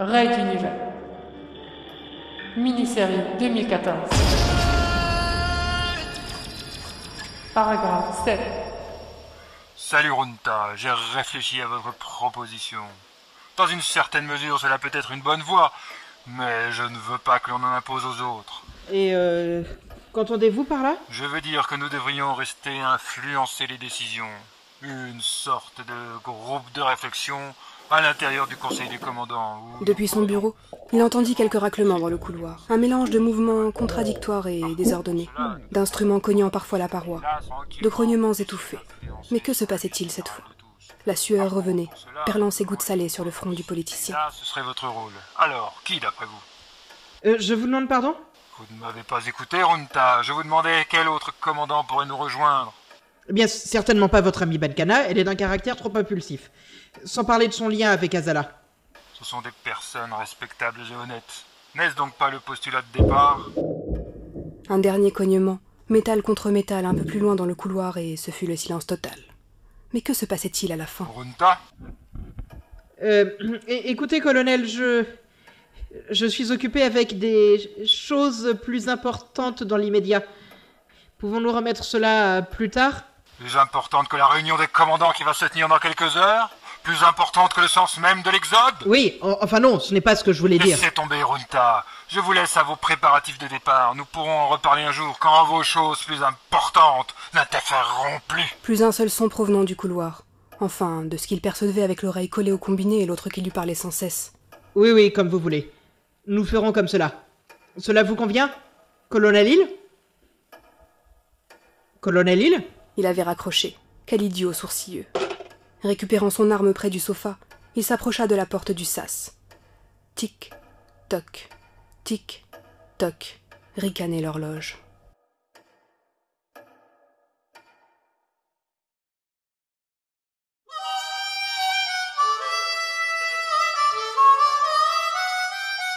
Raid d'univers. Mini-série 2014. Paragraphe 7. Salut Runta, j'ai réfléchi à votre proposition. Dans une certaine mesure, cela peut être une bonne voie, mais je ne veux pas que l'on en impose aux autres. Et euh, qu'entendez-vous par là? Je veux dire que nous devrions rester influencer les décisions. Une sorte de groupe de réflexion à l'intérieur du conseil des commandants. Ou... Depuis son bureau, il entendit quelques raclements dans le couloir. Un mélange de mouvements contradictoires et désordonnés, d'instruments cognant parfois la paroi, de grognements étouffés. Mais que se passait-il cette fois La sueur revenait, perlant ses gouttes salées sur le front du politicien. Là, ce serait votre rôle. Alors, qui d'après vous Euh, Je vous demande pardon Vous ne m'avez pas écouté, Runta. Je vous demandais quel autre commandant pourrait nous rejoindre. Eh bien, certainement pas votre amie Bankana, elle est d'un caractère trop impulsif. Sans parler de son lien avec Azala. Ce sont des personnes respectables et honnêtes. N'est-ce donc pas le postulat de départ? Un dernier cognement, métal contre métal un peu plus loin dans le couloir, et ce fut le silence total. Mais que se passait-il à la fin? Runta? Euh, écoutez, colonel, je... Je suis occupé avec des choses plus importantes dans l'immédiat. Pouvons-nous remettre cela plus tard? Plus importante que la réunion des commandants qui va se tenir dans quelques heures Plus importante que le sens même de l'exode Oui, en- enfin non, ce n'est pas ce que je voulais dire. Laissez tomber, Runta. Je vous laisse à vos préparatifs de départ. Nous pourrons en reparler un jour quand vos choses plus importantes n'interféreront plus. Plus un seul son provenant du couloir. Enfin, de ce qu'il percevait avec l'oreille collée au combiné et l'autre qui lui parlait sans cesse. Oui, oui, comme vous voulez. Nous ferons comme cela. Cela vous convient? Colonel Hill? Colonel Hill? Il avait raccroché. Quel idiot sourcilleux. Récupérant son arme près du sofa, il s'approcha de la porte du sas. Tic, toc, tic, toc, ricanait l'horloge.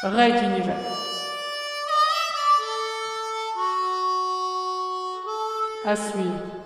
Raid d'univers. À suivre.